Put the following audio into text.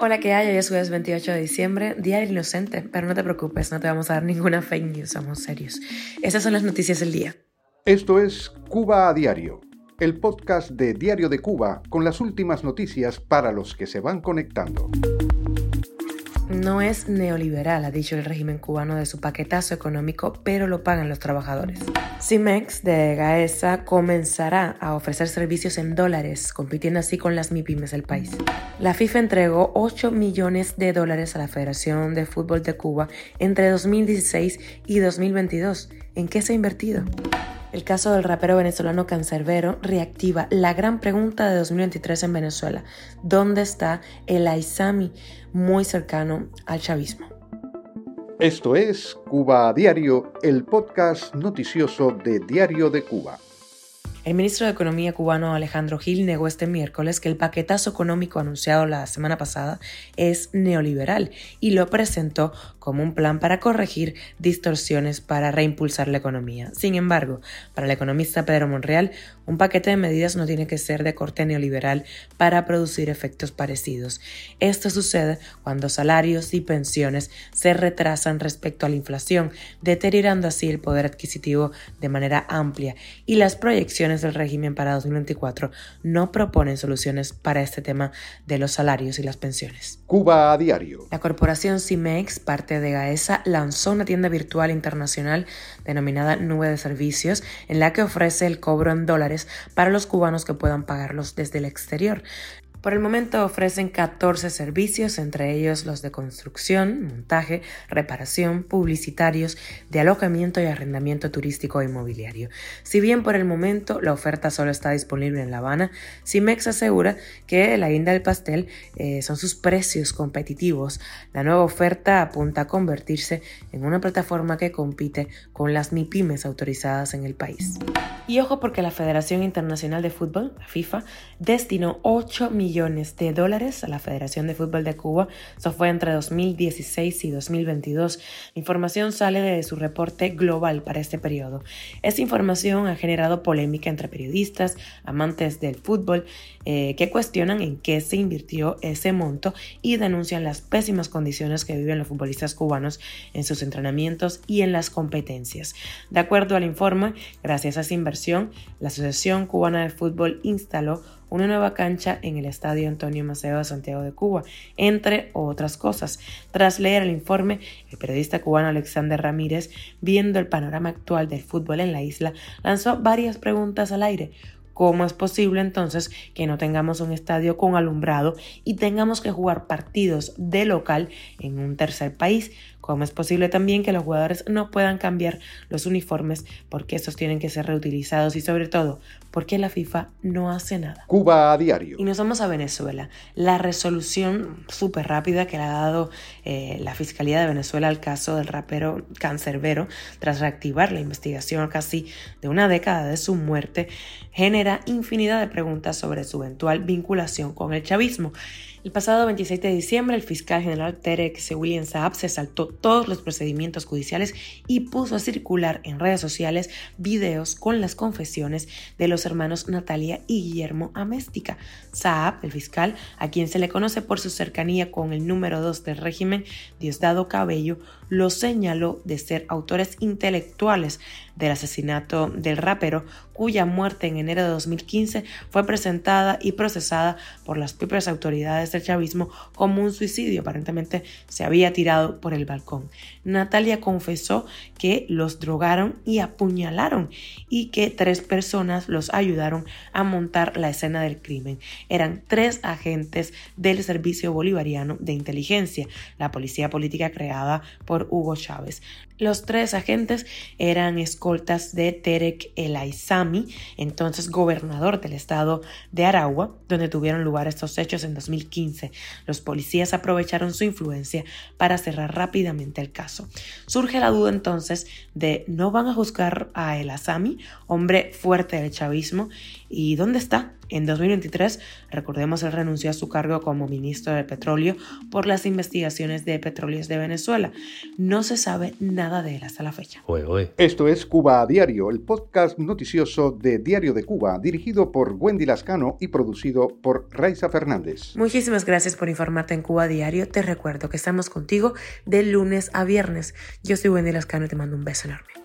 Hola, ¿qué hay? Hoy es 28 de diciembre, Día del Inocente, pero no te preocupes, no te vamos a dar ninguna fake news, somos serios. Esas son las noticias del día. Esto es Cuba a Diario, el podcast de Diario de Cuba con las últimas noticias para los que se van conectando no es neoliberal, ha dicho el régimen cubano de su paquetazo económico, pero lo pagan los trabajadores. Cimex de Gaesa comenzará a ofrecer servicios en dólares, compitiendo así con las MIPIMES del país. La FIFA entregó 8 millones de dólares a la Federación de Fútbol de Cuba entre 2016 y 2022. ¿En qué se ha invertido? El caso del rapero venezolano Cancerbero reactiva la gran pregunta de 2023 en Venezuela. ¿Dónde está el Aizami muy cercano al chavismo? Esto es Cuba a Diario, el podcast noticioso de Diario de Cuba. El ministro de Economía cubano Alejandro Gil negó este miércoles que el paquetazo económico anunciado la semana pasada es neoliberal y lo presentó como un plan para corregir distorsiones para reimpulsar la economía. Sin embargo, para el economista Pedro Monreal, un paquete de medidas no tiene que ser de corte neoliberal para producir efectos parecidos. Esto sucede cuando salarios y pensiones se retrasan respecto a la inflación, deteriorando así el poder adquisitivo de manera amplia y las proyecciones del régimen para 2024 no proponen soluciones para este tema de los salarios y las pensiones. Cuba a diario. La corporación CIMEX, parte de GAESA, lanzó una tienda virtual internacional denominada Nube de Servicios, en la que ofrece el cobro en dólares para los cubanos que puedan pagarlos desde el exterior. Por el momento ofrecen 14 servicios, entre ellos los de construcción, montaje, reparación, publicitarios, de alojamiento y arrendamiento turístico e inmobiliario. Si bien por el momento la oferta solo está disponible en La Habana, CIMEX asegura que la guinda del pastel eh, son sus precios competitivos. La nueva oferta apunta a convertirse en una plataforma que compite con las MIPIMES autorizadas en el país. Y ojo porque la Federación Internacional de Fútbol, la FIFA, destinó 8 millones de dólares a la Federación de Fútbol de Cuba. Eso fue entre 2016 y 2022. La información sale de su reporte global para este periodo. Esta información ha generado polémica entre periodistas, amantes del fútbol, eh, que cuestionan en qué se invirtió ese monto y denuncian las pésimas condiciones que viven los futbolistas cubanos en sus entrenamientos y en las competencias. De acuerdo al informe, gracias a esa inversión, la Asociación Cubana de Fútbol instaló una nueva cancha en el Estadio Antonio Maceo de Santiago de Cuba, entre otras cosas. Tras leer el informe, el periodista cubano Alexander Ramírez, viendo el panorama actual del fútbol en la isla, lanzó varias preguntas al aire. ¿Cómo es posible entonces que no tengamos un estadio con alumbrado y tengamos que jugar partidos de local en un tercer país? ¿Cómo es posible también que los jugadores no puedan cambiar los uniformes porque estos tienen que ser reutilizados y sobre todo porque la FIFA no hace nada? Cuba a diario. Y nos vamos a Venezuela. La resolución súper rápida que le ha dado eh, la Fiscalía de Venezuela al caso del rapero Cancerbero tras reactivar la investigación casi de una década de su muerte genera infinidad de preguntas sobre su eventual vinculación con el chavismo. El pasado 26 de diciembre, el fiscal general Terek William Saab se saltó todos los procedimientos judiciales y puso a circular en redes sociales videos con las confesiones de los hermanos Natalia y Guillermo Améstica. Saab, el fiscal, a quien se le conoce por su cercanía con el número 2 del régimen, Diosdado Cabello, lo señaló de ser autores intelectuales del asesinato del rapero, cuya muerte en enero de 2015 fue presentada y procesada por las propias autoridades del chavismo como un suicidio. Aparentemente se había tirado por el balcón. Natalia confesó que los drogaron y apuñalaron y que tres personas los ayudaron a montar la escena del crimen. Eran tres agentes del Servicio Bolivariano de Inteligencia, la policía política creada por Hugo Chávez. Los tres agentes eran escoltas de Terek El Aizami, entonces gobernador del estado de Aragua, donde tuvieron lugar estos hechos en 2015. Los policías aprovecharon su influencia para cerrar rápidamente el caso. Surge la duda entonces de ¿no van a juzgar a El Aizami, hombre fuerte del chavismo? ¿Y dónde está? En 2023, recordemos, él renunció a su cargo como ministro de Petróleo por las investigaciones de petróleos de Venezuela. No se sabe nada de él hasta la fecha. Esto es Cuba a Diario, el podcast noticioso de Diario de Cuba, dirigido por Wendy Lascano y producido por Raiza Fernández. Muchísimas gracias por informarte en Cuba a Diario. Te recuerdo que estamos contigo de lunes a viernes. Yo soy Wendy Lascano y te mando un beso enorme.